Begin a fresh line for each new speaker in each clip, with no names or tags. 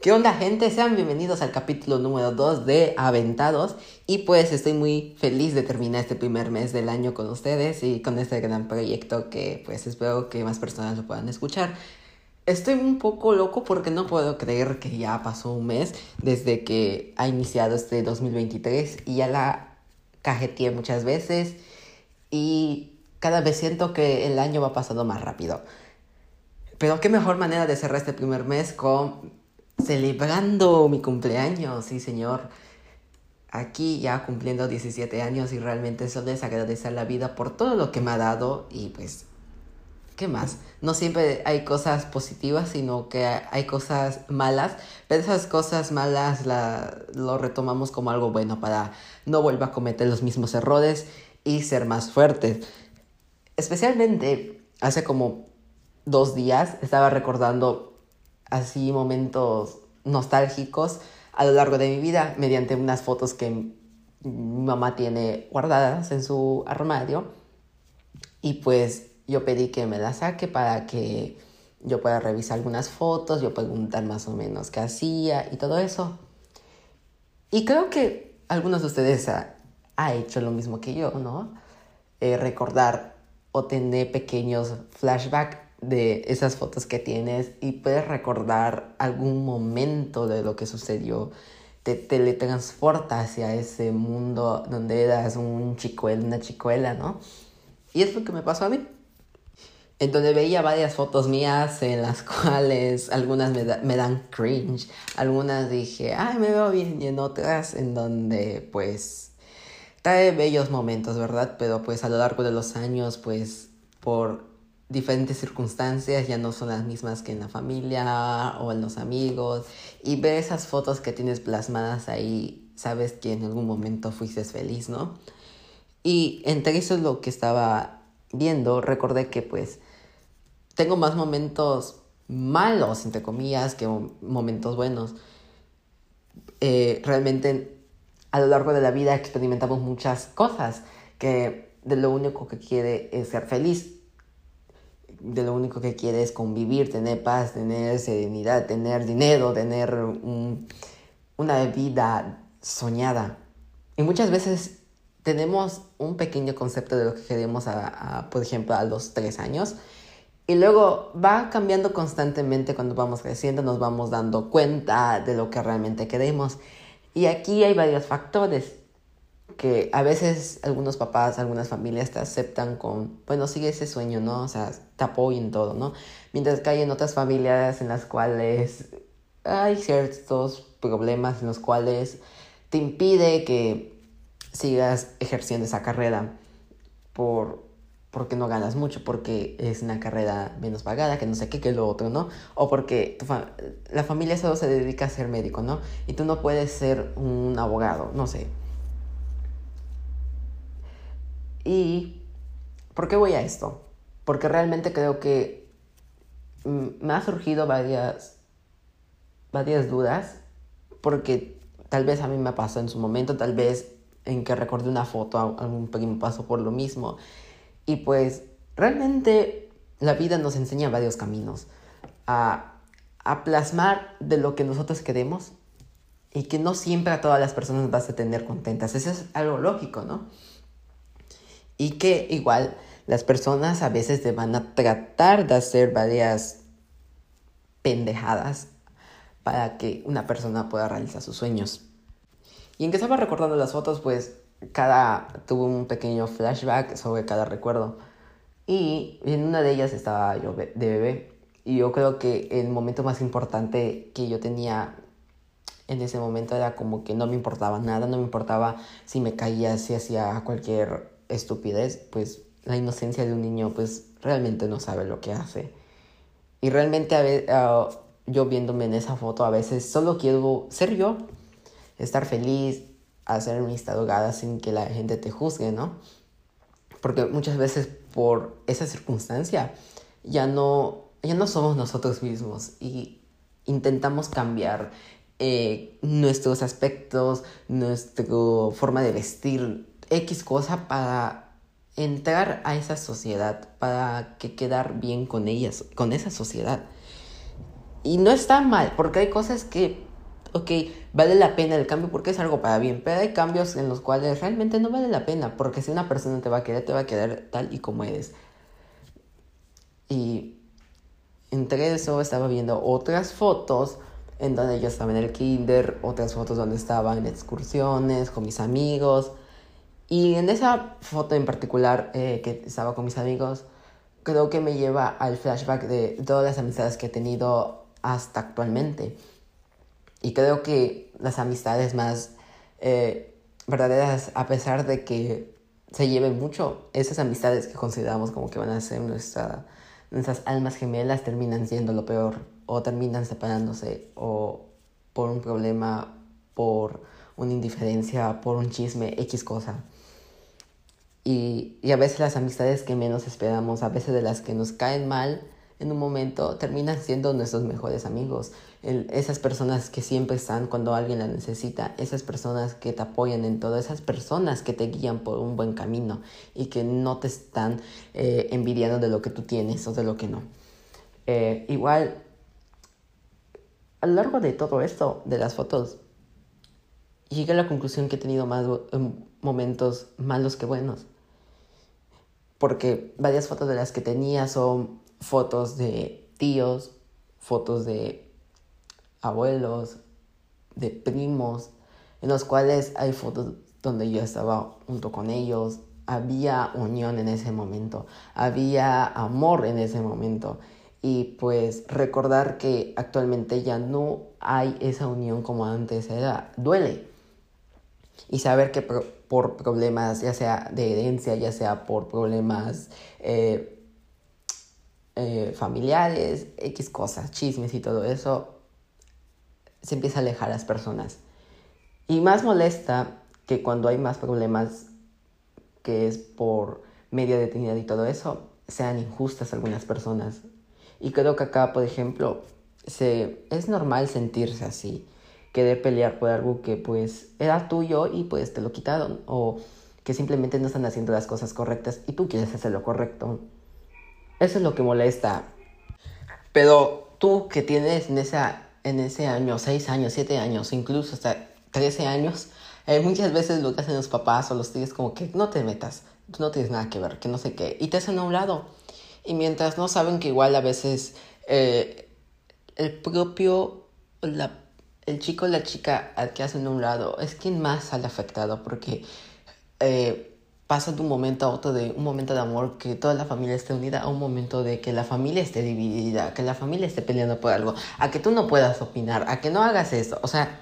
¿Qué onda gente? Sean bienvenidos al capítulo número 2 de Aventados y pues estoy muy feliz de terminar este primer mes del año con ustedes y con este gran proyecto que pues espero que más personas lo puedan escuchar. Estoy un poco loco porque no puedo creer que ya pasó un mes desde que ha iniciado este 2023 y ya la cajeteé muchas veces y cada vez siento que el año va pasando más rápido. Pero qué mejor manera de cerrar este primer mes con celebrando mi cumpleaños, sí señor. Aquí ya cumpliendo 17 años y realmente solo es agradecer la vida por todo lo que me ha dado y pues, ¿qué más? No siempre hay cosas positivas, sino que hay cosas malas, pero esas cosas malas la, lo retomamos como algo bueno para no volver a cometer los mismos errores y ser más fuertes. Especialmente hace como dos días estaba recordando así momentos nostálgicos a lo largo de mi vida mediante unas fotos que mi mamá tiene guardadas en su armario y pues yo pedí que me las saque para que yo pueda revisar algunas fotos, yo preguntar más o menos qué hacía y todo eso. Y creo que algunos de ustedes ha, hecho lo mismo que yo, ¿no? Eh, recordar o tener pequeños flashbacks de esas fotos que tienes y puedes recordar algún momento de lo que sucedió. Te teletransporta hacia ese mundo donde eras un chicuel, una chicuela, ¿no? Y es lo que me pasó a mí. En donde veía varias fotos mías en las cuales algunas me, me dan cringe, algunas dije, ay, me veo bien, y en otras en donde pues trae bellos momentos, ¿verdad? Pero pues a lo largo de los años, pues por diferentes circunstancias ya no son las mismas que en la familia o en los amigos y ver esas fotos que tienes plasmadas ahí sabes que en algún momento fuiste feliz, ¿no? Y entre eso es lo que estaba viendo, recordé que pues tengo más momentos malos, entre comillas, que momentos buenos. Eh, realmente a lo largo de la vida experimentamos muchas cosas que de lo único que quiere es ser feliz de lo único que quiere es convivir, tener paz, tener serenidad, tener dinero, tener una vida soñada. Y muchas veces tenemos un pequeño concepto de lo que queremos, a, por ejemplo, a los tres años. Y luego va cambiando constantemente cuando vamos creciendo, nos vamos dando cuenta de lo que realmente queremos. Y aquí hay varios factores que a veces algunos papás, algunas familias te aceptan con, bueno, sigue ese sueño, ¿no? O sea, te apoyan todo, ¿no? Mientras que hay en otras familias en las cuales hay ciertos problemas en los cuales te impide que sigas ejerciendo esa carrera por porque no ganas mucho, porque es una carrera menos pagada, que no sé qué, que lo otro, ¿no? O porque la familia solo se dedica a ser médico, ¿no? Y tú no puedes ser un abogado, no sé. ¿Y por qué voy a esto? Porque realmente creo que mm, me ha surgido varias, varias dudas, porque tal vez a mí me pasó en su momento, tal vez en que recordé una foto, algún pequeño paso por lo mismo. Y pues realmente la vida nos enseña varios caminos a, a plasmar de lo que nosotros queremos y que no siempre a todas las personas vas a tener contentas. Eso es algo lógico, ¿no? Y que igual las personas a veces te van a tratar de hacer varias pendejadas para que una persona pueda realizar sus sueños. Y en que estaba recordando las fotos, pues cada tuvo un pequeño flashback sobre cada recuerdo. Y en una de ellas estaba yo de bebé. Y yo creo que el momento más importante que yo tenía en ese momento era como que no me importaba nada, no me importaba si me caía, si hacía cualquier estupidez, pues la inocencia de un niño pues realmente no sabe lo que hace. Y realmente a veces, yo viéndome en esa foto a veces solo quiero ser yo, estar feliz, hacer mis tarugadas sin que la gente te juzgue, ¿no? Porque muchas veces por esa circunstancia ya no, ya no somos nosotros mismos y intentamos cambiar eh, nuestros aspectos, nuestra forma de vestir, X cosa para entrar a esa sociedad, para que quedar bien con ellas, con esa sociedad. Y no está mal, porque hay cosas que, ok, vale la pena el cambio porque es algo para bien, pero hay cambios en los cuales realmente no vale la pena, porque si una persona te va a querer, te va a querer tal y como eres. Y entre eso estaba viendo otras fotos en donde yo estaba en el kinder, otras fotos donde estaba en excursiones con mis amigos. Y en esa foto en particular eh, que estaba con mis amigos, creo que me lleva al flashback de todas las amistades que he tenido hasta actualmente. Y creo que las amistades más eh, verdaderas, a pesar de que se lleven mucho, esas amistades que consideramos como que van a ser nuestra, nuestras almas gemelas terminan siendo lo peor o terminan separándose o por un problema, por una indiferencia, por un chisme, X cosa. Y, y, a veces las amistades que menos esperamos, a veces de las que nos caen mal en un momento, terminan siendo nuestros mejores amigos. esas personas que siempre están cuando alguien la necesita, esas personas que te apoyan en todo, esas personas que te guían por un buen camino y que no te están eh, envidiando de lo que tú tienes o de lo que no. Eh, igual, a lo largo de todo esto, de las fotos, llegué a la conclusión que he tenido más em, momentos malos que buenos. Porque varias fotos de las que tenía son fotos de tíos, fotos de abuelos, de primos, en los cuales hay fotos donde yo estaba junto con ellos. Había unión en ese momento, había amor en ese momento. Y pues recordar que actualmente ya no hay esa unión como antes era, duele. Y saber que por problemas, ya sea de herencia, ya sea por problemas eh, eh, familiares, X cosas, chismes y todo eso, se empieza a alejar a las personas. Y más molesta que cuando hay más problemas, que es por medio de y todo eso, sean injustas algunas personas. Y creo que acá, por ejemplo, se, es normal sentirse así querer pelear por algo que pues era tuyo y pues te lo quitaron o que simplemente no están haciendo las cosas correctas y tú quieres hacer lo correcto. Eso es lo que molesta. Pero tú que tienes en, esa, en ese año, 6 años, 7 años, incluso hasta 13 años, eh, muchas veces lo que hacen los papás o los tíos como que no te metas, tú no tienes nada que ver, que no sé qué, y te hacen a un lado. Y mientras no saben que igual a veces eh, el propio, la el chico o la chica al que hacen a un lado es quien más sale afectado porque eh, pasa de un momento a otro, de un momento de amor que toda la familia esté unida a un momento de que la familia esté dividida, que la familia esté peleando por algo, a que tú no puedas opinar, a que no hagas eso. O sea,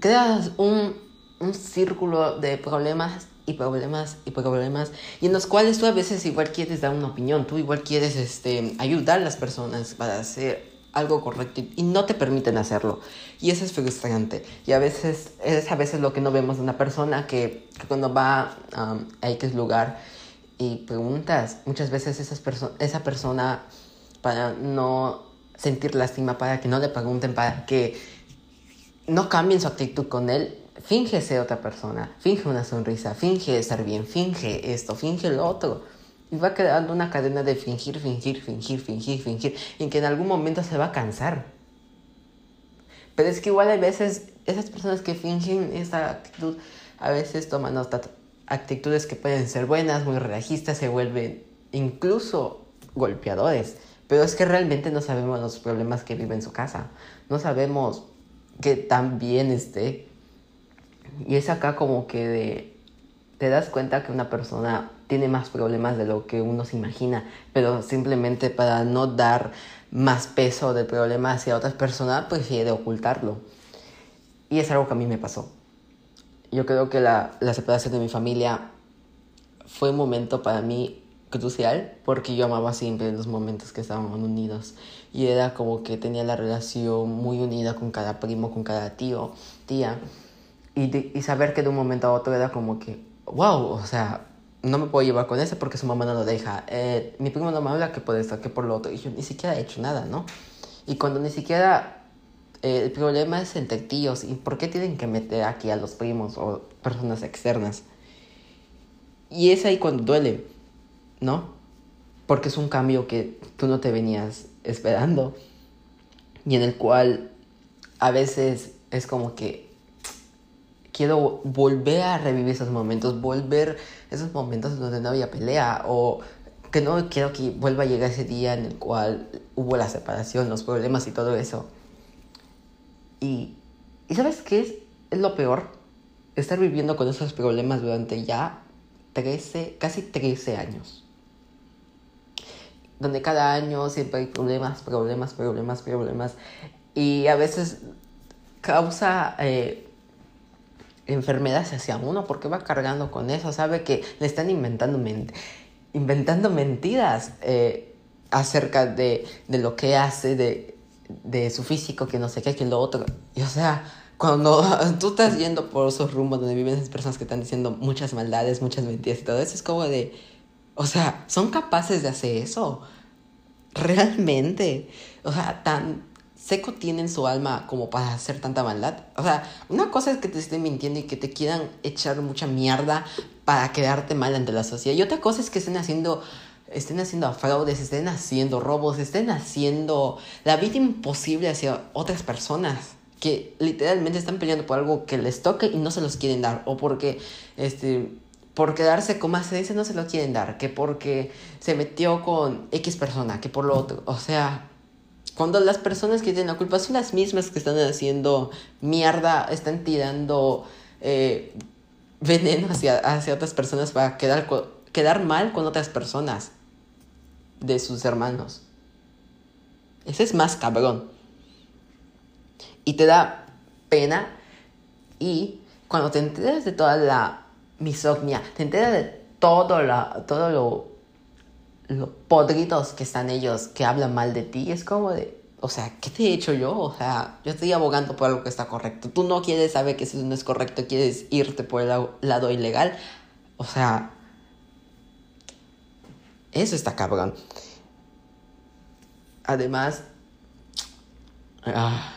creas un, un círculo de problemas y problemas y problemas y en los cuales tú a veces igual quieres dar una opinión, tú igual quieres este, ayudar a las personas para hacer algo correcto y no te permiten hacerlo. Y eso es frustrante. Y a veces es a veces lo que no vemos de una persona que, cuando va um, a X lugar y preguntas, muchas veces esas esa persona para no sentir lástima, para que no le pregunten, para que no cambien su actitud con él, finge ser otra persona, finge una sonrisa, finge estar bien, finge esto, finge lo otro y va quedando una cadena de fingir, fingir, fingir, fingir, fingir, y que en algún momento se va a cansar. Pero es que igual hay veces, esas personas que fingen esa actitud, a veces toman actitudes que pueden ser buenas, muy relajistas, se vuelven incluso golpeadores. Pero es que realmente no sabemos los problemas que vive en su casa. No sabemos que tan bien esté. Y es acá como que de, te das cuenta que una persona tiene más problemas de lo que uno se imagina, pero simplemente para no dar más peso del problema hacia otras personas, prefiere ocultarlo. Y es algo que a mí me pasó. Yo creo que la, la separación de mi familia fue un momento para mí crucial porque yo amaba siempre los momentos que estábamos unidos y era como que tenía la relación muy unida con cada primo, con cada tío, tía y, y saber que de un momento a otro era como que, wow, o sea, no me puedo llevar con ese porque su mamá no lo deja. Eh, mi primo no me habla que por esto, que por lo otro. Y yo ni siquiera he hecho nada, ¿no? Y cuando ni siquiera eh, el problema es entre tíos. ¿Y por qué tienen que meter aquí a los primos o personas externas? Y es ahí cuando duele, ¿no? Porque es un cambio que tú no te venías esperando. y en el cual a veces es como que quiero volver a revivir esos momentos, volver esos momentos donde no había pelea o que no quiero que vuelva a llegar ese día en el cual hubo la separación, los problemas y todo eso. Y, ¿y ¿sabes qué es, es lo peor? Estar viviendo con esos problemas durante ya 13, casi 13 años. Donde cada año siempre hay problemas, problemas, problemas, problemas. Y a veces causa eh, enfermedades hacia uno porque va cargando con eso. Sabe que le están inventando mentiras inventando mentiras eh, acerca de, de, lo que hace, de, de, su físico, que no sé qué, que lo otro. Y o sea, cuando tú estás yendo por esos rumbos donde viven esas personas que están diciendo muchas maldades, muchas mentiras y todo eso, es como de, o sea, son capaces de hacer eso. Realmente. O sea, tan seco tienen su alma como para hacer tanta maldad. O sea, una cosa es que te estén mintiendo y que te quieran echar mucha mierda para quedarte mal ante la sociedad. Y otra cosa es que estén haciendo, estén haciendo fraudes, estén haciendo robos, estén haciendo la vida imposible hacia otras personas que literalmente están peleando por algo que les toque y no se los quieren dar. O porque, este, por quedarse con más dice no se lo quieren dar. Que porque se metió con X persona, que por lo otro. O sea, cuando las personas que tienen la culpa son las mismas que están haciendo mierda, están tirando... Eh, veneno hacia, hacia otras personas para quedar, quedar mal con otras personas de sus hermanos. Ese es más cabrón. Y te da pena y cuando te enteras de toda la misognia, te enteras de todo, la, todo lo, lo podridos que están ellos, que hablan mal de ti, es como de, o sea, ¿qué te he hecho yo? O sea, yo estoy abogando por algo que está correcto. Tú no quieres saber que eso no es correcto, quieres irte por el lado ilegal. O sea, eso está cabrón. Además, ah,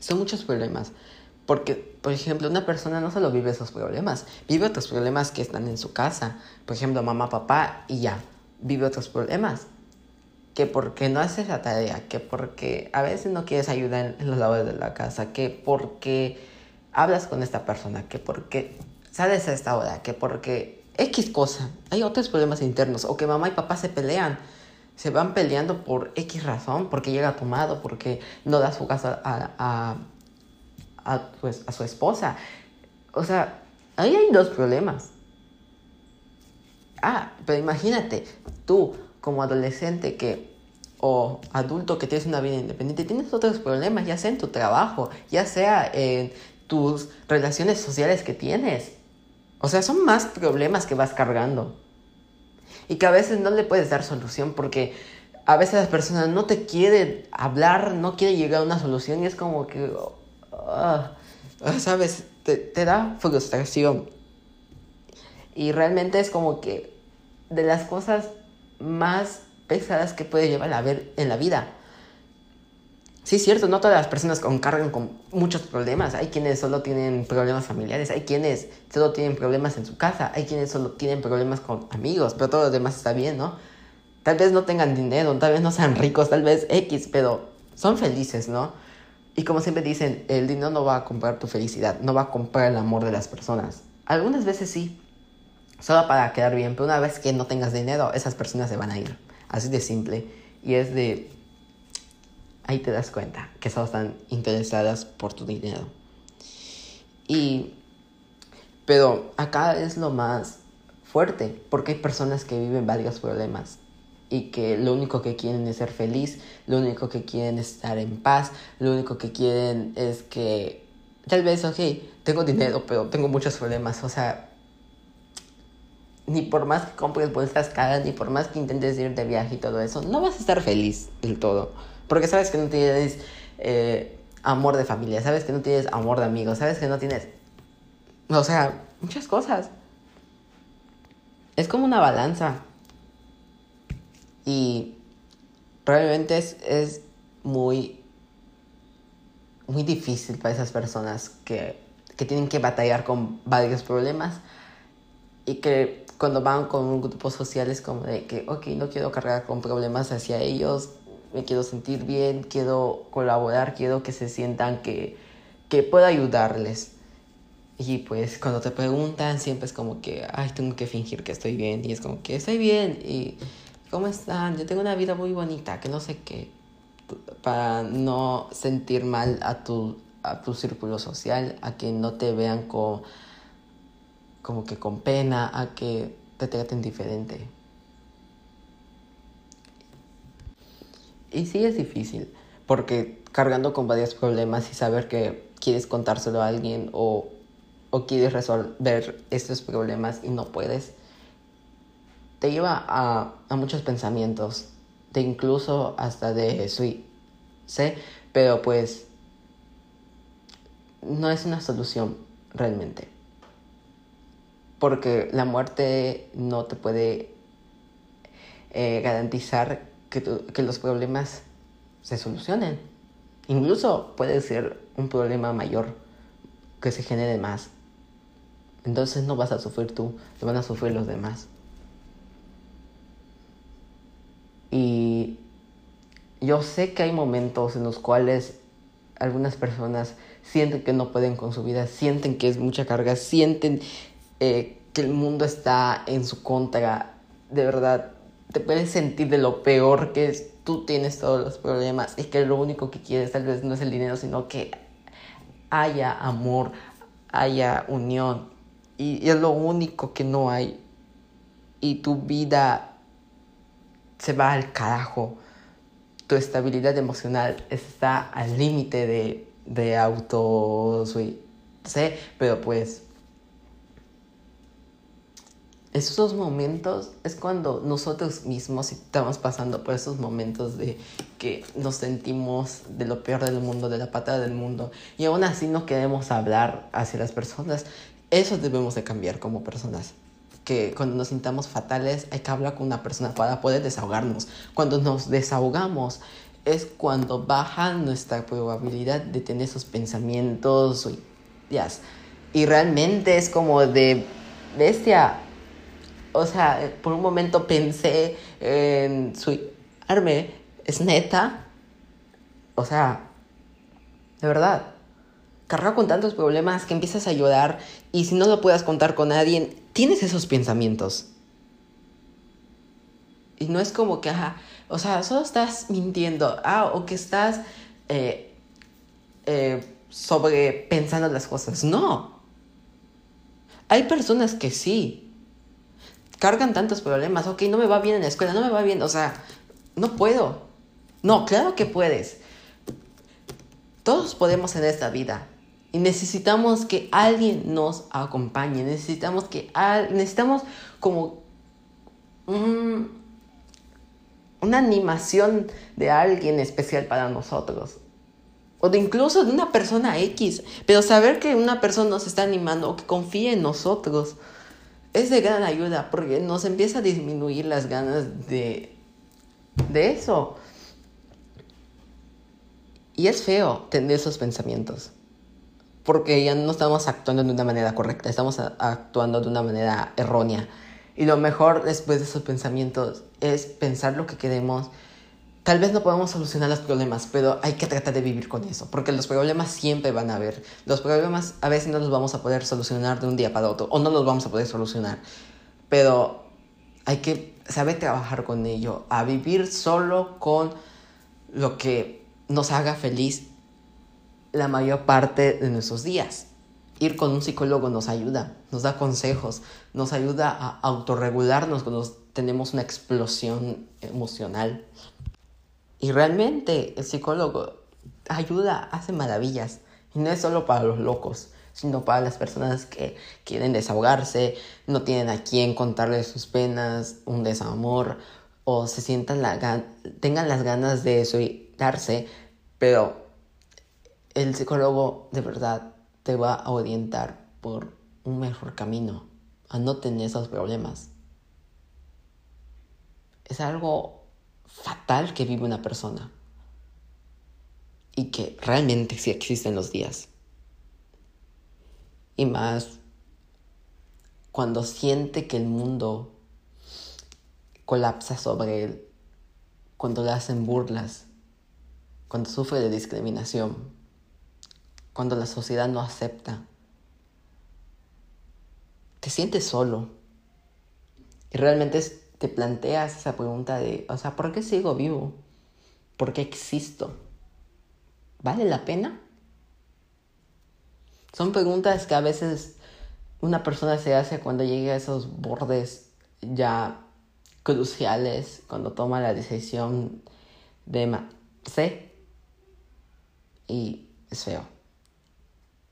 son muchos problemas. Porque, por ejemplo, una persona no solo vive esos problemas, vive otros problemas que están en su casa. Por ejemplo, mamá, papá y ya. Vive otros problemas que porque no haces la tarea, que porque a veces no quieres ayudar en los labores de la casa, que porque hablas con esta persona, que porque sales a esta hora, que porque X cosa, hay otros problemas internos, o que mamá y papá se pelean, se van peleando por X razón, porque llega tomado, porque no da su casa a, a, a, pues, a su esposa. O sea, ahí hay dos problemas. Ah, pero imagínate, tú como adolescente que o adulto que tienes una vida independiente, tienes otros problemas, ya sea en tu trabajo, ya sea en tus relaciones sociales que tienes. O sea, son más problemas que vas cargando. Y que a veces no le puedes dar solución porque a veces las personas no te quieren hablar, no quieren llegar a una solución y es como que, ah, ¿sabes? Te, te da frustración. Y realmente es como que de las cosas más pesadas que puede llevar a ver en la vida. Sí, cierto, no todas las personas cargan con muchos problemas. Hay quienes solo tienen problemas familiares, hay quienes solo tienen problemas en su casa, hay quienes solo tienen problemas con amigos, pero todo lo demás está bien, ¿no? Tal vez no tengan dinero, tal vez no sean ricos, tal vez X, pero son felices, ¿no? Y como siempre dicen, el dinero no va a comprar tu felicidad, no va a comprar el amor de las personas. Algunas veces sí, solo para quedar bien, pero una vez que no tengas dinero, esas personas se van a ir. Así de simple. Y es de... Ahí te das cuenta que solo están interesadas por tu dinero. Y... Pero acá es lo más fuerte, porque hay personas que viven varios problemas y que lo único que quieren es ser feliz, lo único que quieren es estar en paz, lo único que quieren es que tal vez, ok, tengo dinero, pero tengo muchos problemas, o sea, ni por más que compres bolsas caras, ni por más que intentes ir de viaje y todo eso, no vas a estar feliz del todo. Porque sabes que no tienes eh, amor de familia, sabes que no tienes amor de amigos, sabes que no tienes... O sea, muchas cosas. Es como una balanza. Y realmente es, es muy, muy difícil para esas personas que, que tienen que batallar con varios problemas y que cuando van con un grupo social es como de que, ok, no quiero cargar con problemas hacia ellos, me quiero sentir bien, quiero colaborar, quiero que se sientan que, que puedo ayudarles. Y pues cuando te preguntan siempre es como que, ay, tengo que fingir que estoy bien. Y es como que estoy bien. Y ¿cómo están? Yo tengo una vida muy bonita, que no sé qué. Para no sentir mal a tu, a tu círculo social, a que no te vean con, como que con pena, a que te traten diferente. Y sí es difícil, porque cargando con varios problemas y saber que quieres contárselo a alguien o, o quieres resolver estos problemas y no puedes, te lleva a, a muchos pensamientos, de incluso hasta de sé pero pues no es una solución realmente. Porque la muerte no te puede eh, garantizar que, los problemas se solucionen. Incluso puede ser un problema mayor que se genere más. Entonces no vas a sufrir tú, te van a sufrir los demás. Y yo sé que hay momentos en los cuales algunas personas sienten que no pueden con su vida, sienten que es mucha carga, sienten eh, que el mundo está en su contra. De verdad, te puedes sentir de lo peor que es, tú tienes todos los problemas y que lo único que quieres tal vez no es el dinero, sino que haya amor, haya unión. Y, es lo único que no hay. Y tu vida se va al carajo. Tu estabilidad emocional está al límite de, de auto... ¿sí? Pero pues esos momentos es cuando nosotros mismos estamos pasando por esos momentos de que nos sentimos de lo peor del mundo, de la patada del mundo, y aún así no queremos hablar hacia las personas. Eso debemos de cambiar como personas. Que cuando nos sintamos fatales hay que hablar con una persona para poder desahogarnos. Cuando nos desahogamos es cuando baja nuestra probabilidad de tener esos pensamientos y, y realmente es como de bestia o sea, por un momento pensé en suicidarme. ¿Es neta? O sea, de verdad. Carga con tantos problemas que empiezas a llorar y si no lo puedas contar con nadie, tienes esos pensamientos. Y no es como que, ajá, o sea, solo estás mintiendo, ah, o que estás eh, eh, sobre pensando las cosas. No. Hay personas que sí, cargan tantos problemas, ok, no me va bien en la escuela, no me va bien, o sea, no puedo. No, claro que puedes. Todos podemos en esta vida. Y necesitamos que alguien nos acompañe. Necesitamos que necesitamos como una animación de alguien especial para nosotros. O de incluso de una persona X. Pero saber que una persona nos está animando o que confía en nosotros es de gran ayuda porque nos empieza a disminuir las ganas de, de eso. Y es feo tener esos pensamientos. Porque ya no estamos actuando de una manera correcta, estamos actuando de una manera errónea. Y lo mejor después de esos pensamientos es pensar lo que queremos Tal vez no podemos solucionar los problemas, pero hay que tratar de vivir con eso, porque los problemas siempre van a haber. Los problemas a veces no los vamos a poder solucionar de un día para otro, o no los vamos a poder solucionar, pero hay que saber trabajar con ello, a vivir solo con lo que nos haga feliz la mayor parte de nuestros días. Ir con un psicólogo nos ayuda, nos da consejos, nos ayuda a autorregularnos cuando tenemos una explosión emocional. Y realmente el psicólogo ayuda, hace maravillas. Y no es solo para los locos, sino para las personas que quieren desahogarse, no tienen a quién contarle sus penas, un desamor, o se sientan la tengan las ganas de suicidarse, pero el psicólogo de verdad te va a orientar por un mejor camino, a no tener esos problemas. Es algo fatal que vive una persona. Y que realmente sí existen los días. Y más cuando siente que el mundo colapsa sobre él, cuando le hacen burlas, cuando sufre de discriminación, cuando la sociedad no acepta. Te sientes solo. Y realmente te planteas esa pregunta de, o sea, ¿por qué sigo vivo? ¿Por qué existo? ¿Vale la pena? Son preguntas que a veces una persona se hace cuando llega a esos bordes ya cruciales, cuando toma la decisión de sé y es feo.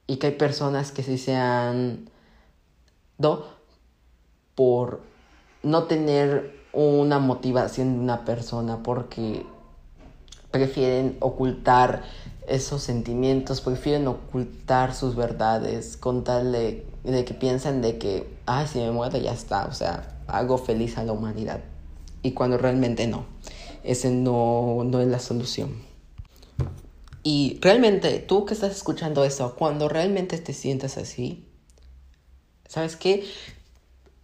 Y que hay personas que sí se han do por no tener una motivación de una persona porque prefieren ocultar esos sentimientos, prefieren ocultar sus verdades con tal de, que piensan de que, ay, si me muero ya está, o sea, hago feliz a la humanidad. Y cuando realmente no, ese no, no es la solución. Y realmente, tú que estás escuchando eso, cuando realmente te sientas así, ¿sabes qué?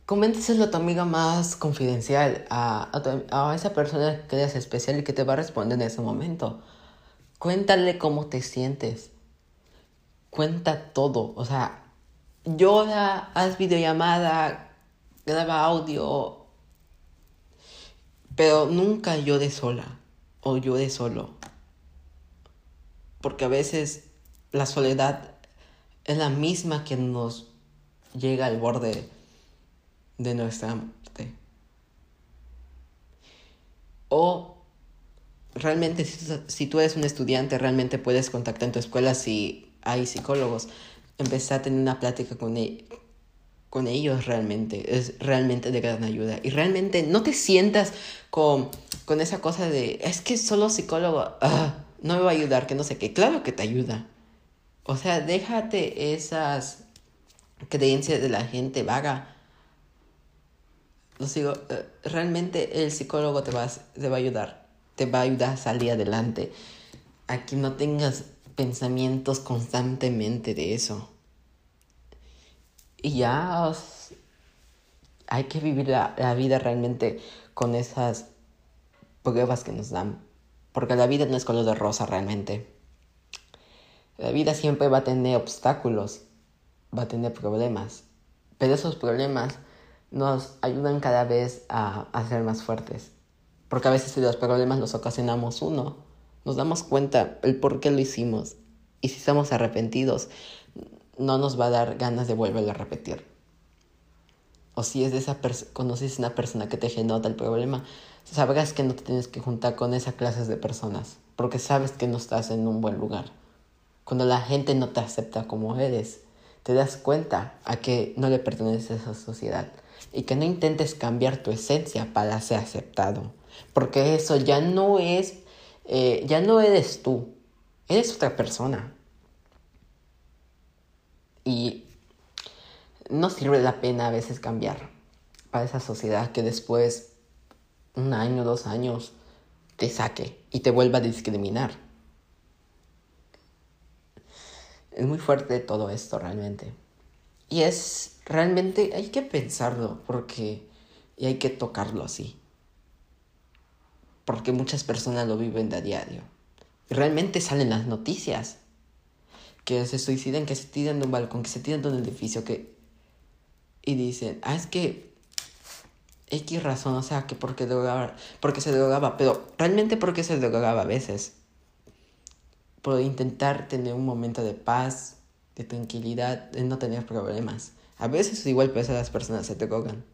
Coméntaselo a tu amiga más confidencial, a, a, esa persona que eres especial y que te va a responder en ese momento. Cuéntale cómo te sientes. Cuenta todo. O sea, llora, haz videollamada, graba audio. Pero nunca llore sola o llore solo. Porque a veces la soledad es la misma que nos llega al borde de nuestra muerte. O realmente si, tú eres un estudiante, realmente puedes contactar en tu escuela si hay psicólogos. Empezar a tener una plática con, e, con ellos realmente. Es realmente de gran ayuda. Y realmente no te sientas con, con esa cosa de, es que solo psicólogo ah, no me va a ayudar, que no sé qué. Claro que te ayuda. O sea, déjate esas creencias de la gente vaga digo, eh, realmente el psicólogo te va, te va a ayudar, te va a ayudar a salir adelante, a que no tengas pensamientos constantemente de eso. Y ya hay que vivir la, la vida realmente con esas pruebas que nos dan, porque la vida no es color de rosa realmente. La vida siempre va a tener obstáculos, va a tener problemas, pero esos problemas nos ayudan cada vez a, ser más fuertes. Porque a veces los problemas los ocasionamos uno, nos damos cuenta el por qué lo hicimos. Y si estamos arrepentidos, no nos va a dar ganas de volverlo a repetir. O si es de esa conoces una persona que te genota el problema, sabrás que no te tienes que juntar con esa clase de personas, porque sabes que no estás en un buen lugar. Cuando la gente no te acepta como eres, te das cuenta a que no le perteneces a esa sociedad y que no intentes cambiar tu esencia para ser aceptado, porque eso ya no es, eh, ya no eres tú, eres otra persona. Y no sirve la pena a veces cambiar para esa sociedad que después, un año, dos años, te saque y te vuelva a discriminar. Es muy fuerte todo esto realmente. Y es realmente, hay que pensarlo porque, y hay que tocarlo así. Porque muchas personas lo viven de a diario. Y realmente salen las noticias. Que se suicidan, que se tiran de un balcón, que se tiran de un edificio, que... Y dicen, ah, es que X razón, o sea, que porque, drogaba, porque se drogaba, pero realmente porque se drogaba a veces. Por intentar tener un momento de paz, de tranquilidad, de no tener problemas. A veces igual pues las personas se drogan.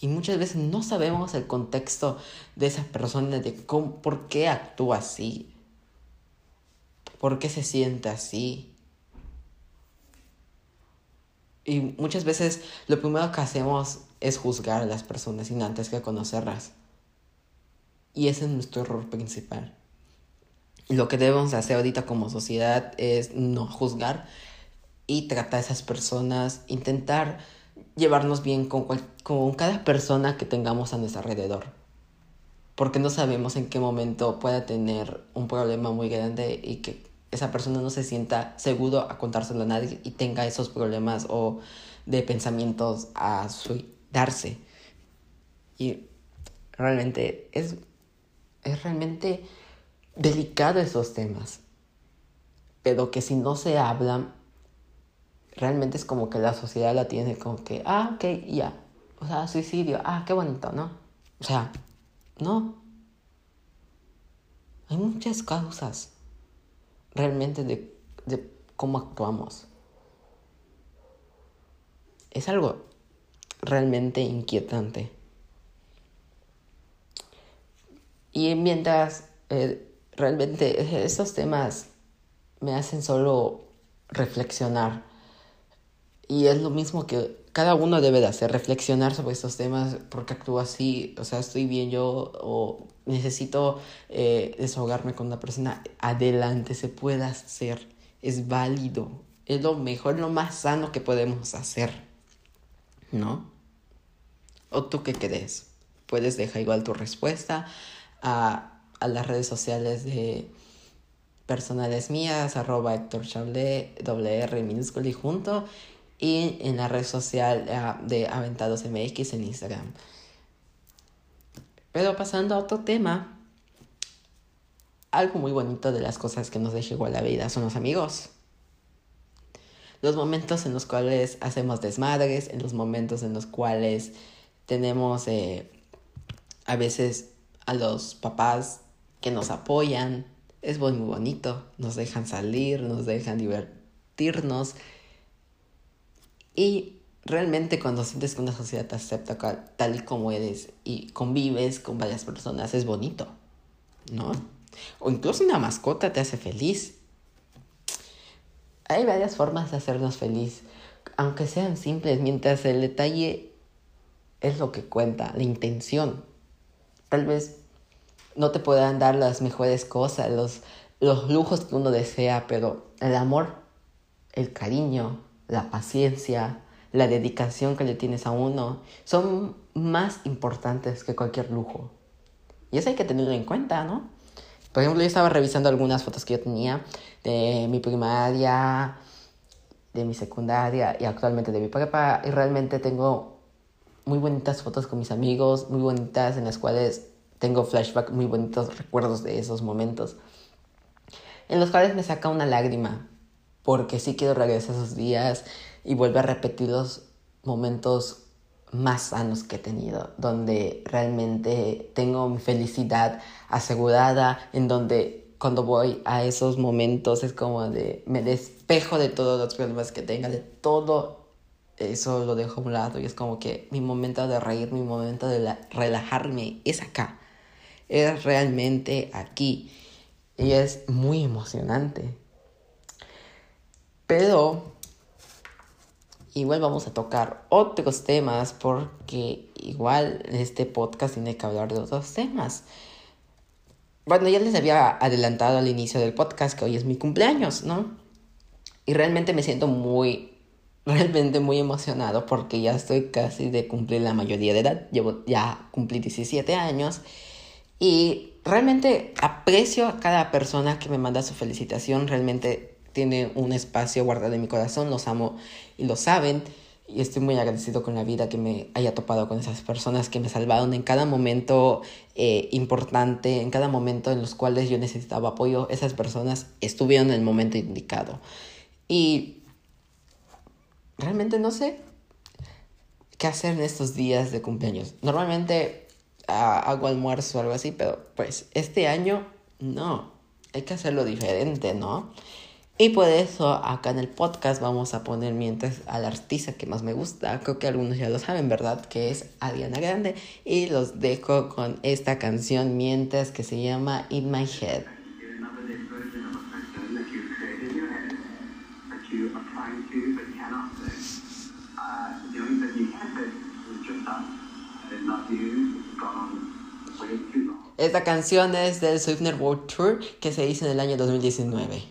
Y muchas veces no sabemos el contexto de esa persona, de cómo, por qué actúa así, por qué se siente así. Y muchas veces lo primero que hacemos es juzgar a las personas sin antes que conocerlas. Y ese es nuestro error principal lo que debemos hacer ahorita como sociedad es no juzgar y tratar a esas personas, intentar llevarnos bien con, con cada persona que tengamos a nuestro alrededor. Porque no sabemos en qué momento pueda tener un problema muy grande y que esa persona no se sienta seguro a contárselo a nadie y tenga esos problemas o de pensamientos a suicidarse. Y realmente es es realmente delicado esos temas. Pero que si no se hablan, realmente es como que la sociedad la tiene como que, ah, ok, ya. O sea, suicidio, ah, qué bonito, ¿no? O sea, no. Hay muchas causas realmente de, de cómo actuamos. Es algo realmente inquietante. Y mientras eh, realmente estos temas me hacen solo reflexionar. Y es lo mismo que cada uno debe de hacer, reflexionar sobre estos temas, porque actúo así, o sea, estoy bien yo o necesito eh, desahogarme con una persona, adelante, se puede hacer, es válido, es lo mejor, lo más sano que podemos hacer, ¿no? ¿O tú qué crees? Puedes dejar igual tu respuesta a, las redes sociales de personales mías, arroba Héctor Chablé, WR minúsculo y junto, y en la red social ah, de Aventados MX en Instagram. Pero pasando a otro tema, algo muy bonito de las cosas que nos deja igual la vida son los amigos. Los momentos en los cuales hacemos desmadres, en los momentos en los cuales tenemos eh, a veces a los papás que nos apoyan. Es muy, bonito. Nos dejan salir, nos dejan divertirnos. Y realmente cuando sientes que una sociedad te acepta tal y como eres y convives con varias personas, es bonito, ¿no? O incluso una mascota te hace feliz. Hay varias formas de hacernos feliz, aunque sean simples, mientras el detalle es lo que cuenta, la intención. Tal vez no te puedan dar las mejores cosas, los, los lujos que uno desea, pero el amor, el cariño, la paciencia, la dedicación que le tienes a uno, son más importantes que cualquier lujo. Y eso hay que tenerlo en cuenta, ¿no? Por ejemplo, yo estaba revisando algunas fotos que yo tenía de mi primaria, de mi secundaria y actualmente de mi prepa. Y realmente tengo muy bonitas fotos con mis amigos, muy bonitas en las cuales tengo flashback, muy bonitos recuerdos de esos momentos. En los cuales me saca una lágrima, porque sí quiero regresar esos días y volver a repetir los momentos más sanos que he tenido, donde realmente tengo mi felicidad asegurada, en donde cuando voy a esos momentos es como de me despejo de todos los problemas que tenga, de todo eso lo dejo a un lado y es como que mi momento de reír, mi momento de relajarme es acá, es realmente aquí y es muy emocionante. Pero igual vamos a tocar otros temas porque igual este podcast tiene que hablar de otros temas. Bueno, ya les había adelantado al inicio del podcast que hoy es mi cumpleaños, ¿no? Y realmente me siento muy, realmente muy emocionado porque ya estoy casi de cumplir la mayoría de edad. Llevo, ya cumplí 17 años y realmente aprecio a cada persona que me manda su felicitación. Realmente tiene un espacio guardado en mi corazón, los amo y lo saben. Y estoy muy agradecido con la vida que me haya topado con esas personas que me salvaron en cada momento eh, importante, en cada momento en los cuales yo necesitaba apoyo. Esas personas estuvieron en el momento indicado. Y realmente no sé qué hacer en estos días de cumpleaños. Normalmente hago almuerzo o algo así, pero pues este año no. Hay que hacerlo diferente, ¿no? Y por eso acá en el podcast vamos a poner mientras al artista que más me gusta. Creo que algunos ya lo saben, ¿verdad? Que es Adriana Grande. Y los dejo con esta canción mientras que se llama In My Head. Esta canción es del Swiftner World Tour que se hizo en el año 2019.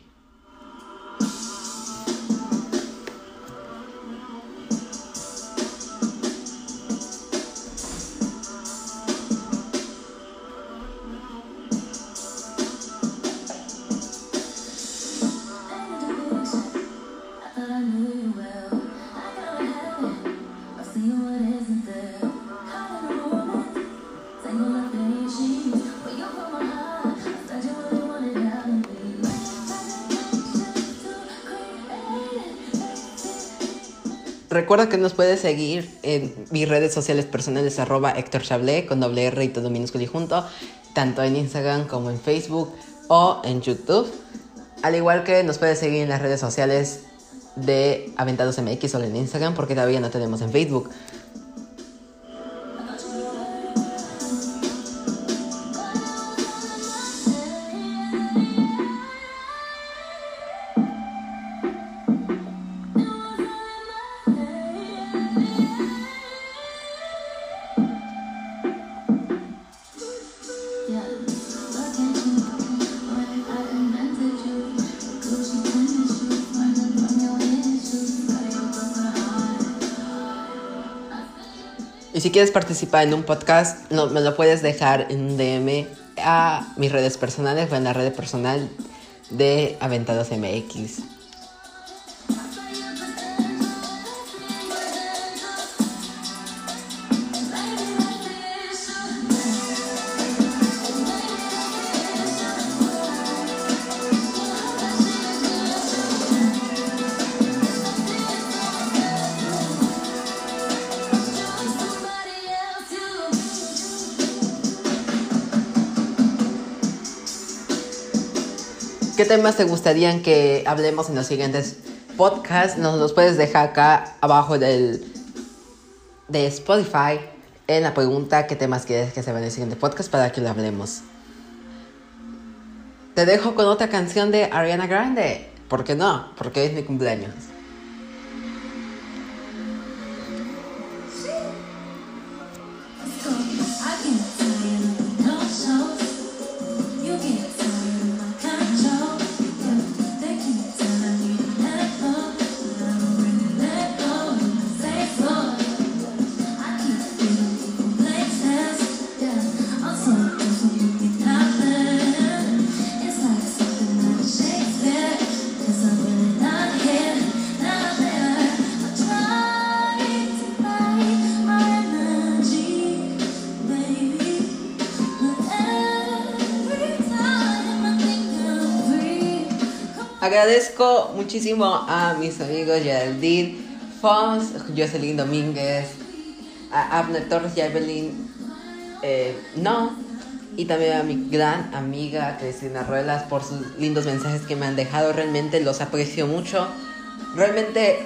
Recuerda que nos puedes seguir en mis redes sociales personales, arroba Héctor Chablé, con doble R y todo minúsculo y junto, tanto en Instagram como en Facebook o en YouTube. Al igual que nos puedes seguir en las redes sociales de Aventados MX solo en Instagram, porque todavía no tenemos en Facebook. Y si quieres participar en un podcast, no, me lo puedes dejar en un DM a mis redes personales o en la red personal de Aventados MX. Temas te gustarían que hablemos en los siguientes podcasts? Nos los puedes dejar acá abajo del, de Spotify en la pregunta qué temas quieres que se vean en el siguiente podcast para que lo hablemos. Te dejo con otra canción de Ariana Grande. ¿Por qué no? Porque es mi cumpleaños. Agradezco muchísimo a mis amigos Geraldine Fons, Jocelyn Domínguez, a Abner Torres y a Evelyn eh, No, y también a mi gran amiga Cristina Ruelas por sus lindos mensajes que me han dejado. Realmente los aprecio mucho. Realmente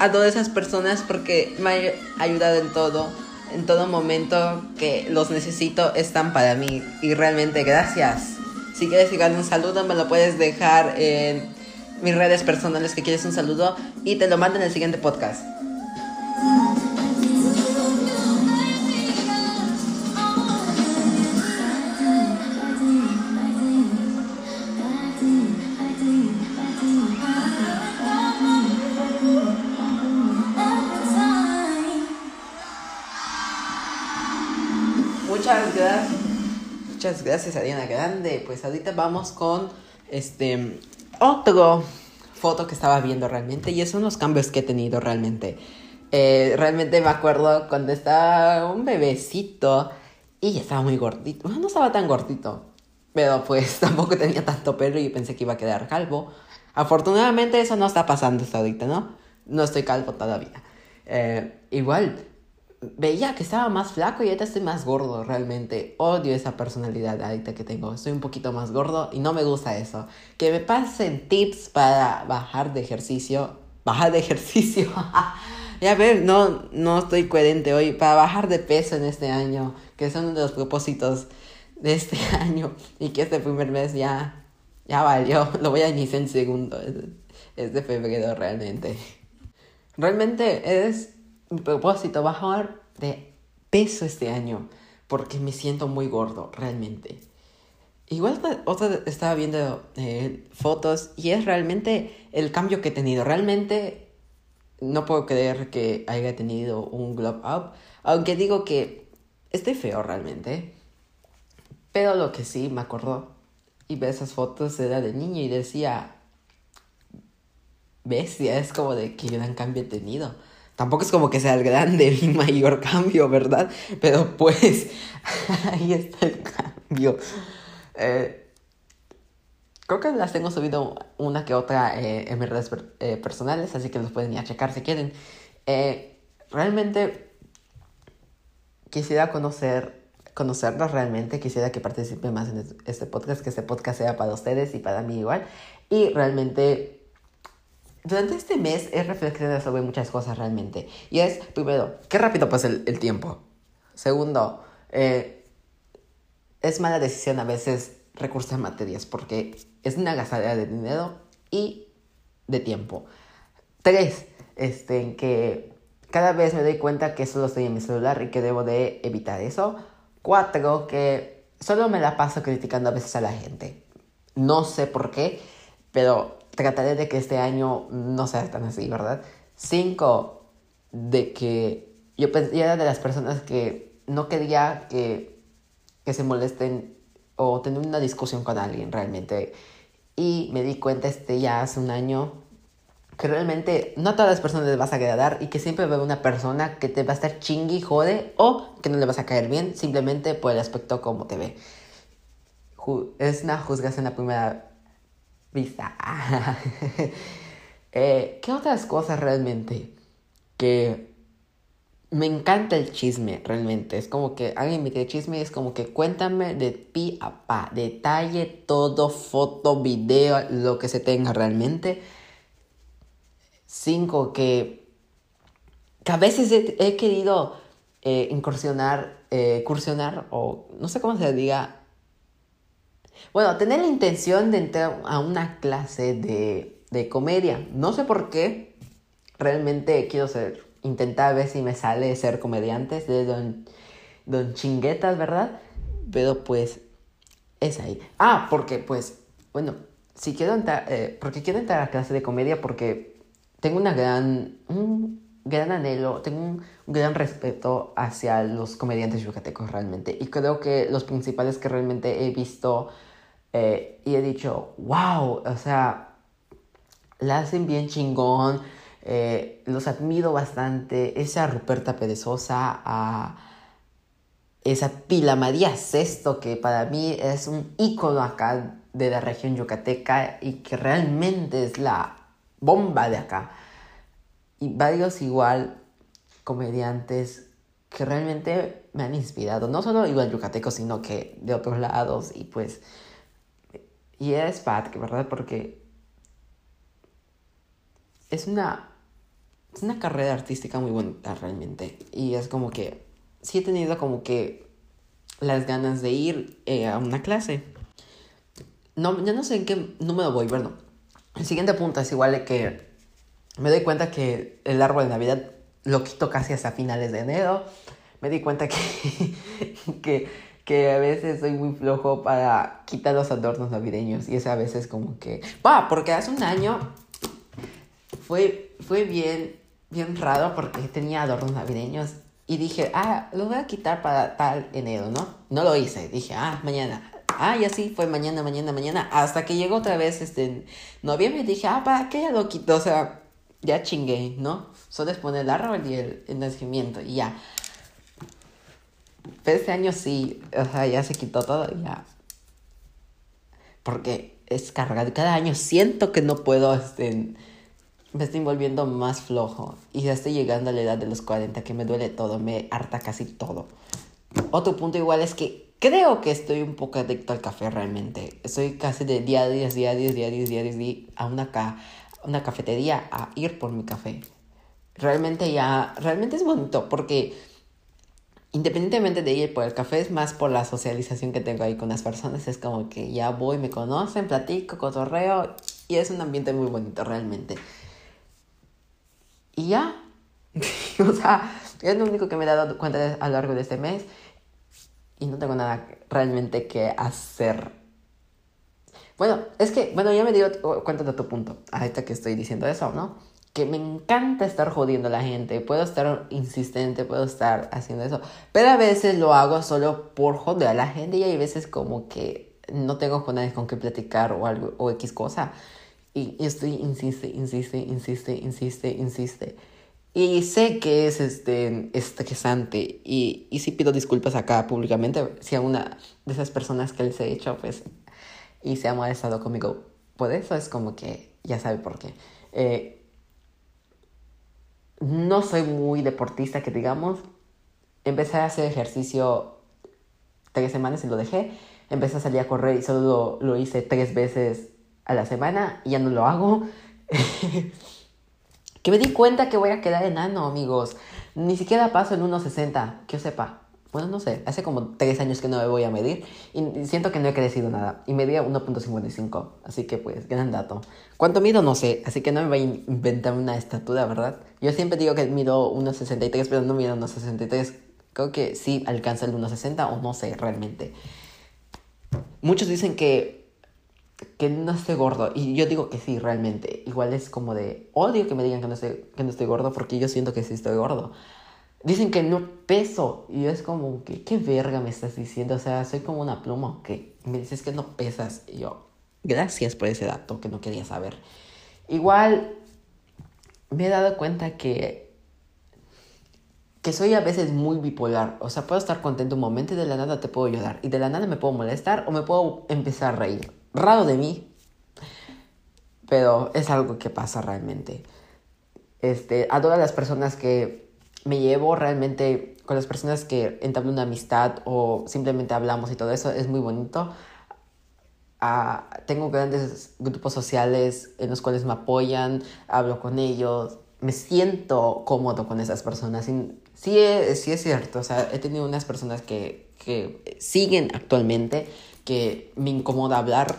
a todas esas personas porque me han ayudado en todo. En todo momento que los necesito están para mí. Y realmente gracias. Si quieres llegar un saludo, me lo puedes dejar en mis redes personales que quieres un saludo y te lo mando en el siguiente podcast. Muchas gracias, Ariana Grande. Pues ahorita vamos con este otro foto que estaba viendo realmente y son los cambios que he tenido realmente. Eh, realmente me acuerdo cuando estaba un bebecito y estaba muy gordito. no estaba tan gordito, pero pues tampoco tenía tanto pelo y pensé que iba a quedar calvo. Afortunadamente eso no está pasando hasta ahorita, ¿no? No estoy calvo todavía. Eh, igual, veía que estaba más flaco y ahorita estoy más gordo realmente. Odio esa personalidad ahorita que tengo. Estoy un poquito más gordo y no me gusta eso. Que me pasen tips para bajar de ejercicio. Bajar de ejercicio. ya ver, no, no estoy coherente hoy. Para bajar de peso en este año. Que son los propósitos de este año. Y que este primer mes ya, ya valió. Lo voy a iniciar en segundo. Es de febrero realmente. Realmente es mi propósito, bajar de peso este año, porque me siento muy gordo, realmente. Igual otra estaba viendo eh, fotos y es realmente el cambio que he tenido. Realmente no puedo creer que haya tenido un glow up, aunque digo que estoy feo realmente. Pero lo que sí me acordó y ve esas fotos era de niño y decía, bestia, es como de qué gran cambio he tenido. Tampoco es como que sea el grande mi mayor cambio, ¿verdad? Pero pues ahí está el cambio. Eh, creo que las tengo subido una que otra eh, en mis redes eh, personales, así que los pueden ir a checar si quieren. Realmente quisiera conocer, realmente, quisiera que participen más en este podcast, que este podcast sea para ustedes y para mí igual. Y realmente, durante este mes he reflexionado sobre muchas cosas realmente. Y es, primero, qué rápido pasa el, tiempo. Segundo, eh, es mala decisión a veces recursos a materias porque es una gastadera de dinero y de tiempo. Tres, este, que cada vez me doy cuenta que solo estoy en mi celular y que debo de evitar eso. Cuatro, que solo me la paso criticando a veces a la gente. No sé por qué, pero trataré de que este año no sea tan así, ¿verdad? Cinco, de que yo, era de las personas que no quería que, que se molesten o tener una discusión con alguien realmente. Y me di cuenta este ya hace un año que realmente no a todas las personas les vas a agradar y que siempre va a haber una persona que te va a estar chingui, jode o que no le vas a caer bien simplemente por el aspecto como te ve. Es una juzgación a primera eh, ¿Qué otras cosas realmente? Que me encanta el chisme, realmente. Es como que alguien me quiere chisme, es como que cuéntame de pi a pa, detalle todo, foto, video, lo que se tenga realmente Cinco, que, a veces he, querido eh, incursionar, eh, o no sé cómo se diga. Bueno, tener la intención de entrar a una clase de, de comedia. No sé por qué. Realmente quiero ser, intentar ver si me sale ser comediante de Don, don Chinguetas, ¿verdad? Pero pues es ahí. Ah, porque pues, bueno, si quiero entrar, eh, porque quiero entrar a clase de comedia porque tengo una gran, un gran anhelo, tengo un, gran respeto hacia los comediantes yucatecos realmente. Y creo que los principales que realmente he visto eh, y he dicho, wow, o sea, la hacen bien chingón, eh, los admiro bastante. Esa Ruperta Perezosa, a esa Pila María Sexto, que para mí es un ícono acá de la región yucateca y que realmente es la bomba de acá. Y varios igual comediantes que realmente me han inspirado, no solo igual yucatecos, sino que de otros lados y pues... Y es padre, ¿verdad? Porque es una, es una carrera artística muy bonita realmente. Y es como que sí he tenido como que las ganas de ir eh, a una clase. No, ya no sé en qué número voy, bueno, el siguiente punto es igual que me doy cuenta que el árbol de Navidad lo quito casi hasta finales de enero. Me di cuenta que, que a veces soy muy flojo para quitar los adornos navideños. Y es a veces como que... Va, porque hace un año fue, fue bien, bien raro porque tenía adornos navideños. Y dije, ah, los voy a quitar para tal enero, ¿no? No lo hice. Dije, ah, mañana. Ah, y así fue mañana, mañana, mañana. Hasta que llegó otra vez este en noviembre y dije, ah, ¿para qué ya lo quito? O sea, ya chingué, ¿no? Solo es poner el árbol y el, nacimiento y ya. Pero este año sí, o sea, ya se quitó todo ya. Porque es cargado. Cada año siento que no puedo, este, me estoy volviendo más flojo. Y ya estoy llegando a la edad de los 40, que me duele todo, me harta casi todo. Otro punto igual es que Creo que estoy un poco adicto al café realmente. Estoy casi de día a día, día a día, día a día, día a una, ca una cafetería a ir por mi café. Realmente ya, realmente es bonito porque independientemente de ir por el café, es más por la socialización que tengo ahí con las personas. Es como que ya voy, me conocen, platico, cotorreo y es un ambiente muy bonito realmente. Y ya, o sea, es lo único que me he dado cuenta a lo largo de este mes y no tengo nada realmente que hacer. Bueno, es que, bueno, ya me dio cuenta de tu punto, ahorita que estoy diciendo eso, ¿no? Que me encanta estar jodiendo a la gente, puedo estar insistente, puedo estar haciendo eso, pero a veces lo hago solo por joder a la gente y hay veces como que no tengo con nadie con qué platicar o algo, o X cosa. Y, y estoy, insiste, insiste, insiste, insiste, insiste. Y sé que es este, estresante y, y sí pido disculpas acá públicamente si a una de esas personas que les he hecho, pues, y se ha molestado conmigo. Por eso es como que ya sabe por qué. Eh, no soy muy deportista, que digamos. Empecé a hacer ejercicio tres semanas y lo dejé. Empecé a salir a correr y solo lo, hice tres veces a la semana y ya no lo hago. que me di cuenta que voy a quedar enano, amigos. Ni siquiera paso el 1.60, que yo sepa. Bueno, no sé, hace como tres años que no me voy a medir y siento que no he crecido nada. Y medía 1.55, así que pues, gran dato. ¿Cuánto mido? No sé, así que no me voy a inventar una estatura, ¿verdad? Yo siempre digo que mido 1.63, pero no mido 1.63. Creo que sí alcanza el 1.60 o no sé realmente. Muchos dicen que que no estoy gordo. Y yo digo que sí, realmente. Igual es como de odio que me digan que no estoy, que no estoy gordo porque yo siento que sí estoy gordo. Dicen que no peso. Y es como que, ¿qué verga me estás diciendo? O sea, soy como una pluma que me dices que no pesas. Y yo, gracias por ese dato que no quería saber. Igual me he dado cuenta que que soy a veces muy bipolar. O sea, puedo estar contento un momento y de la nada te puedo llorar. Y de la nada me puedo molestar o me puedo empezar a reír raro de mí, pero es algo que pasa realmente. Este, a las personas que me llevo realmente con las personas que entablo una amistad o simplemente hablamos y todo eso es muy bonito. Ah, tengo grandes grupos sociales en los cuales me apoyan, hablo con ellos, me siento cómodo con esas personas. sí, es, sí es cierto, o sea, he tenido unas personas que, que siguen actualmente que me incomoda hablar,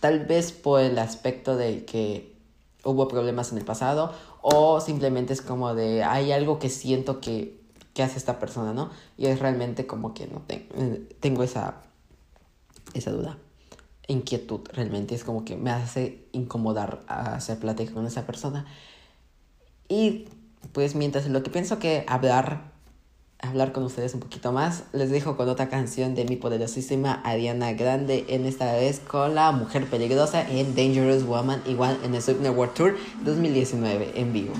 tal vez por el aspecto de que hubo problemas en el pasado o simplemente es como de hay algo que siento que, que hace esta persona, ¿no? Y es realmente como que no eh, tengo esa, esa duda, inquietud realmente, es como que me hace incomodar hacer plática con esa persona. Y pues mientras lo que pienso que hablar hablar con ustedes un poquito más, les dejo con otra canción de mi poderosísima Ariana Grande, en esta vez con la mujer peligrosa en Dangerous Woman, igual en el Super World Tour 2019 en vivo.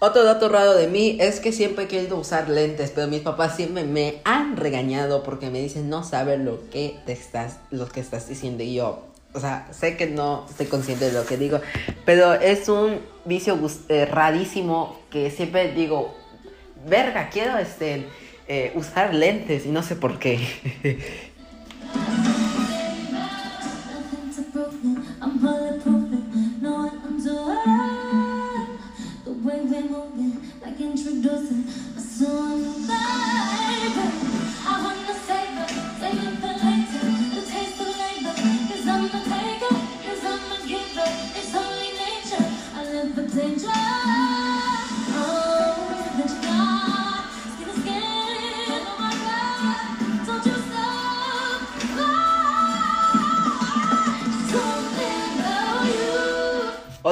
Otro dato raro de mí es que siempre he querido usar lentes, pero mis papás siempre me han regañado porque me dicen no sabes lo que te estás, lo que estás diciendo y yo, o sea, sé que no estoy consciente de lo que digo, pero es un vicio eh, rarísimo que siempre digo, verga, quiero este, eh, usar lentes y no sé por qué.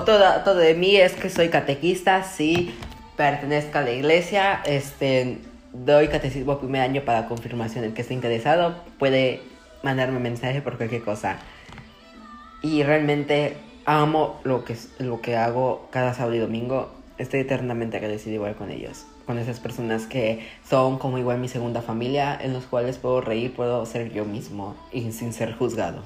Otro dato de mí es que soy catequista, sí, pertenezco a la iglesia, este, doy catecismo primer año para confirmación. El que esté interesado puede mandarme mensaje por cualquier cosa. Y realmente amo lo que, lo que hago cada sábado y domingo. Estoy eternamente agradecido igual con ellos. Con esas personas que son como igual mi segunda familia, en los cuales puedo reír, puedo ser yo mismo y sin ser juzgado.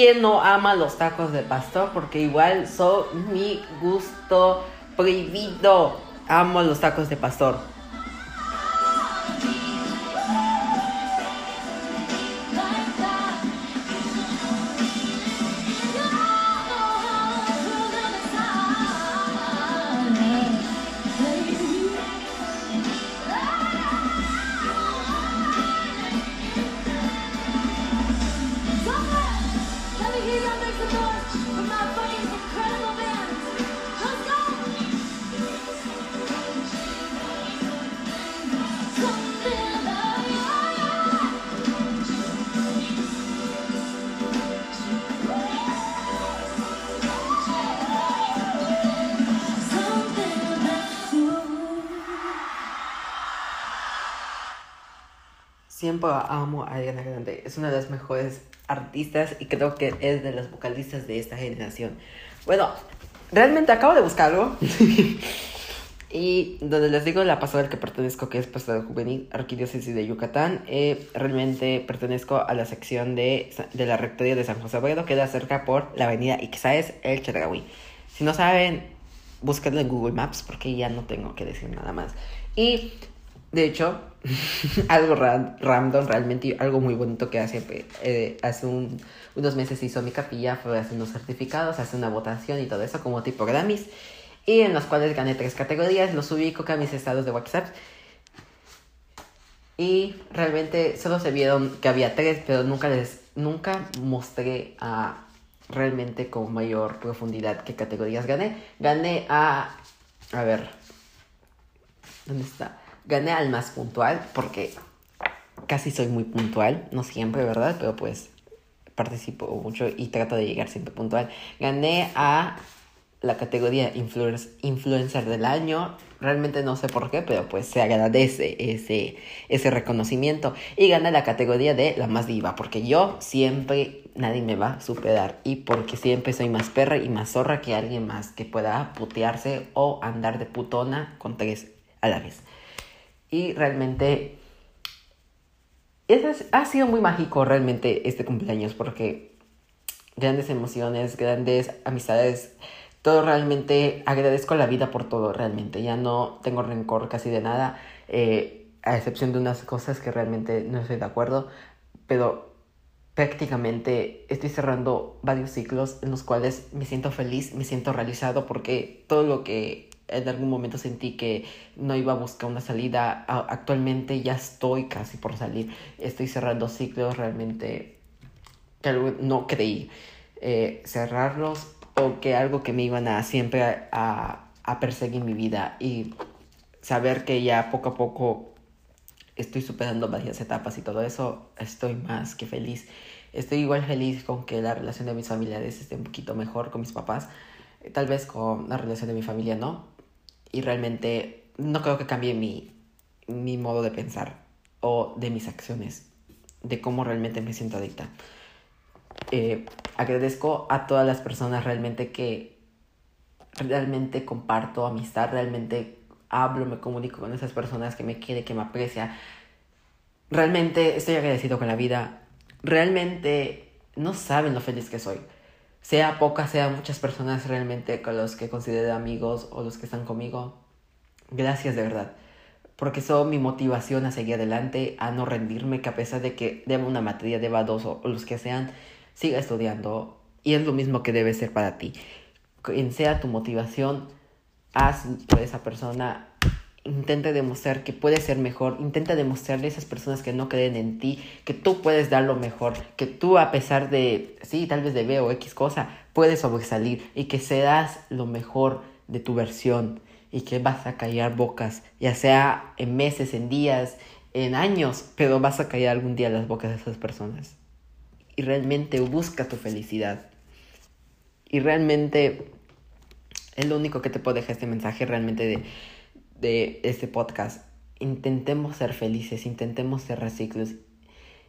¿Quién no ama los tacos de pastor? Porque igual son mi gusto prohibido. Amo los tacos de pastor. Es una de las mejores artistas y creo que es de las vocalistas de esta generación. Bueno, realmente acabo de buscarlo. y donde les digo la pastora al que pertenezco, que es Pastor Juvenil, Arquidiócesis de Yucatán, eh, realmente pertenezco a la sección de, de la Rectoría de San José Obrero, que da cerca por la avenida Ixaes, el Chedraui. Si no saben, búsquenlo en Google Maps porque ya no tengo que decir nada más. Y de hecho, algo random, realmente algo muy bonito que hace, eh, hace unos meses hizo mi capilla, fue hacer unos certificados, hace una votación y todo eso como tipo Grammys, y en los cuales gané tres categorías, los ubico a mis estados de WhatsApp. Y realmente solo se vieron que había tres, pero nunca les, nunca mostré a realmente con mayor profundidad qué categorías gané. Gané a, a ver, ¿dónde está? Gané al más puntual porque casi soy muy puntual, no siempre, ¿verdad? Pero pues participo mucho y trato de llegar siempre puntual. Gané a la categoría influencer del año. Realmente no sé por qué, pero pues se agradece ese, ese reconocimiento. Y gané la categoría de la más diva, porque yo siempre nadie me va a superar. Y porque siempre soy más perra y más zorra que alguien más que pueda putearse o andar de putona con tres a la vez. Y realmente ha sido muy mágico realmente este cumpleaños porque grandes emociones, grandes amistades, todo realmente agradezco la vida por todo realmente. Ya no tengo rencor casi de nada, eh, a excepción de unas cosas que realmente no estoy de acuerdo, pero prácticamente estoy cerrando varios ciclos en los cuales me siento feliz, me siento realizado porque todo lo que en algún momento sentí que no iba a buscar una salida. Actualmente ya estoy casi por salir. Estoy cerrando ciclos realmente que no creí eh, cerrarlos o que algo que me iban a siempre a, a, perseguir mi vida y saber que ya poco a poco estoy superando varias etapas y todo eso, estoy más que feliz. Estoy igual feliz con que la relación de mis familiares esté un poquito mejor con mis papás. Tal vez con la relación de mi familia no, y realmente no creo que cambie mi, mi modo de pensar o de mis acciones, de cómo realmente me siento adicta. Eh, agradezco a todas las personas realmente que realmente comparto amistad, realmente hablo, me comunico con esas personas que me quiere, que me aprecia. Realmente estoy agradecido con la vida. Realmente no saben lo feliz que soy sea pocas, sea muchas personas realmente con los que considero amigos o los que están conmigo, gracias de verdad. Porque son mi motivación a seguir adelante, a no rendirme, que a pesar de que deba una materia, deba dos o, los que sean, siga estudiando. Y es lo mismo que debe ser para ti. Quien sea tu motivación, haz por esa persona intenta demostrar que puedes ser mejor, intenta demostrarle a esas personas que no creen en ti, que tú puedes dar lo mejor, que tú a pesar de, sí, tal vez de B o X cosa, puedes sobresalir y que serás lo mejor de tu versión y que vas a callar bocas, ya sea en meses, en días, en años, pero vas a callar algún día las bocas de esas personas. Y realmente busca tu felicidad. Y realmente es lo único que te puede dejar este mensaje realmente de de este podcast. Intentemos ser felices, intentemos ser reciclos.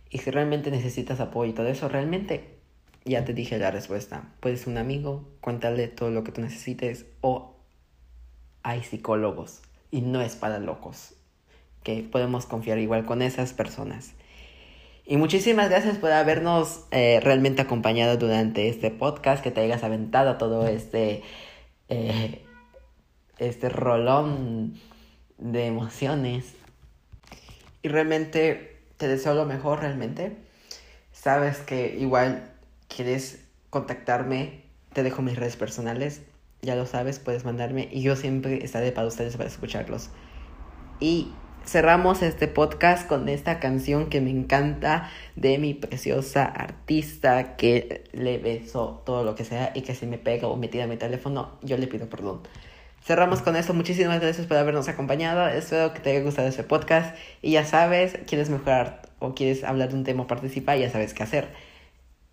Y si realmente necesitas apoyo y todo eso, realmente ya te dije la respuesta. Puedes un amigo, cuéntale todo lo que tú necesites o hay psicólogos y no es para locos. Que podemos confiar igual con esas personas. Y muchísimas gracias por habernos eh, realmente acompañado durante este podcast, que te hayas aventado todo este, eh, este rolón de emociones. Y realmente te deseo lo mejor, realmente. Sabes que igual quieres contactarme, te dejo mis redes personales. Ya lo sabes, puedes mandarme y yo siempre estaré para ustedes para escucharlos. Y cerramos este podcast con esta canción que me encanta de mi preciosa artista que le beso todo lo que sea y que si me pega o me tira mi teléfono, yo le pido perdón. Cerramos con eso. Muchísimas gracias por habernos acompañado. Espero que te haya gustado este podcast. Y ya sabes, quieres mejorar o quieres hablar de un tema o participar, ya sabes qué hacer.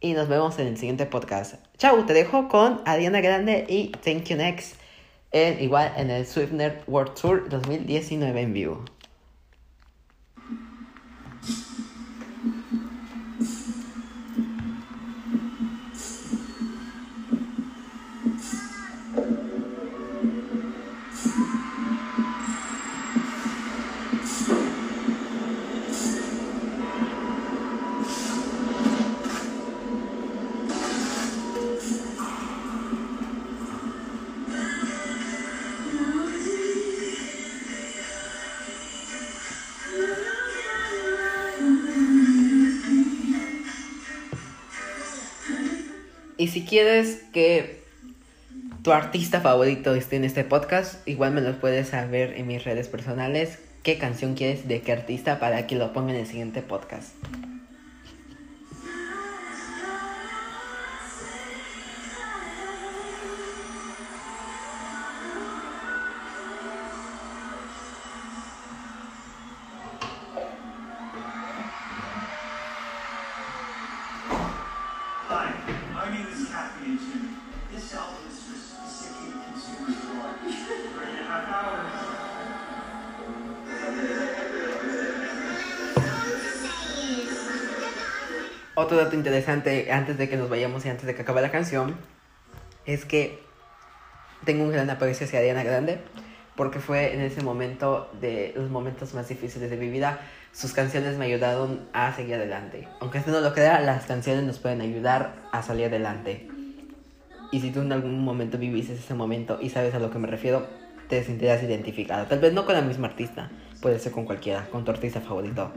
Y nos vemos en el siguiente podcast. Chau, te dejo con Adriana Grande y Thank You Next. En, igual en el Swiftner World Tour 2019 en vivo. Quieres que tu artista favorito esté en este podcast, igual me lo puedes saber en mis redes personales. ¿Qué canción quieres de qué artista para que lo ponga en el siguiente podcast? Otro dato interesante antes de que nos vayamos y antes de que acabe la canción es que tengo un gran aprecio hacia Diana Grande porque fue en ese momento de los momentos más difíciles de mi vida. Sus canciones me ayudaron a seguir adelante. Aunque usted no lo crea, las canciones nos pueden ayudar a salir adelante. Y si tú en algún momento viviste ese momento y sabes a lo que me refiero, te sentirás identificado. Tal vez no con la misma artista, puede ser con cualquiera, con tu artista favorito.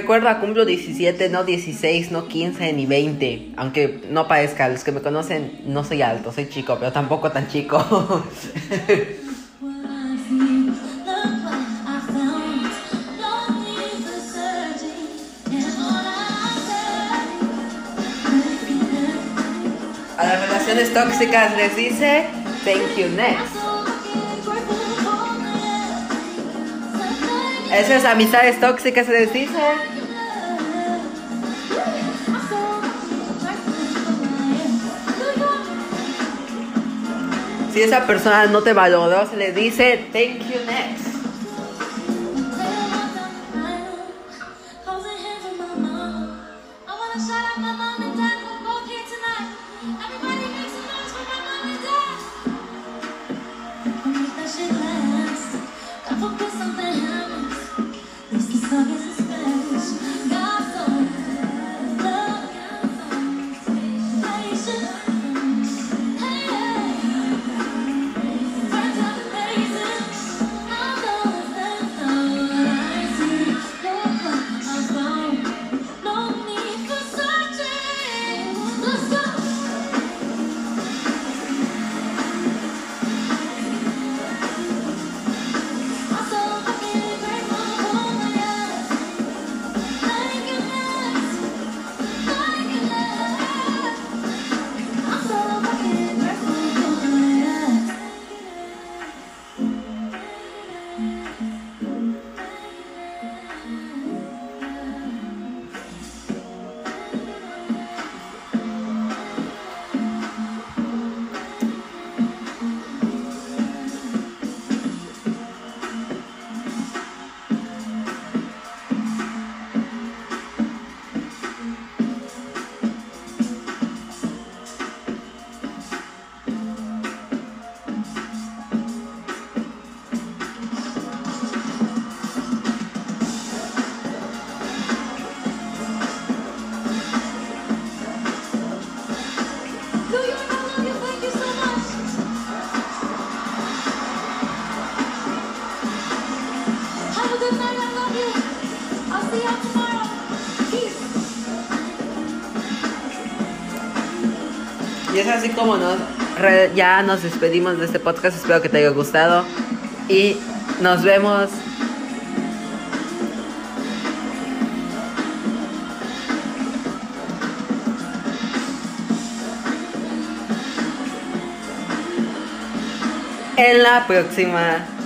Recuerda, cumplo 17, no 16, no 15 ni 20. Aunque no parezca, los que me conocen, no soy alto, soy chico, pero tampoco tan chico. A las relaciones tóxicas les dice, thank you next. Esas amistades tóxicas se les dice. Si esa persona no te valoró, se le dice thank you next. Es así como nos, ya nos despedimos de este podcast. Espero que te haya gustado. Y nos vemos. En la próxima.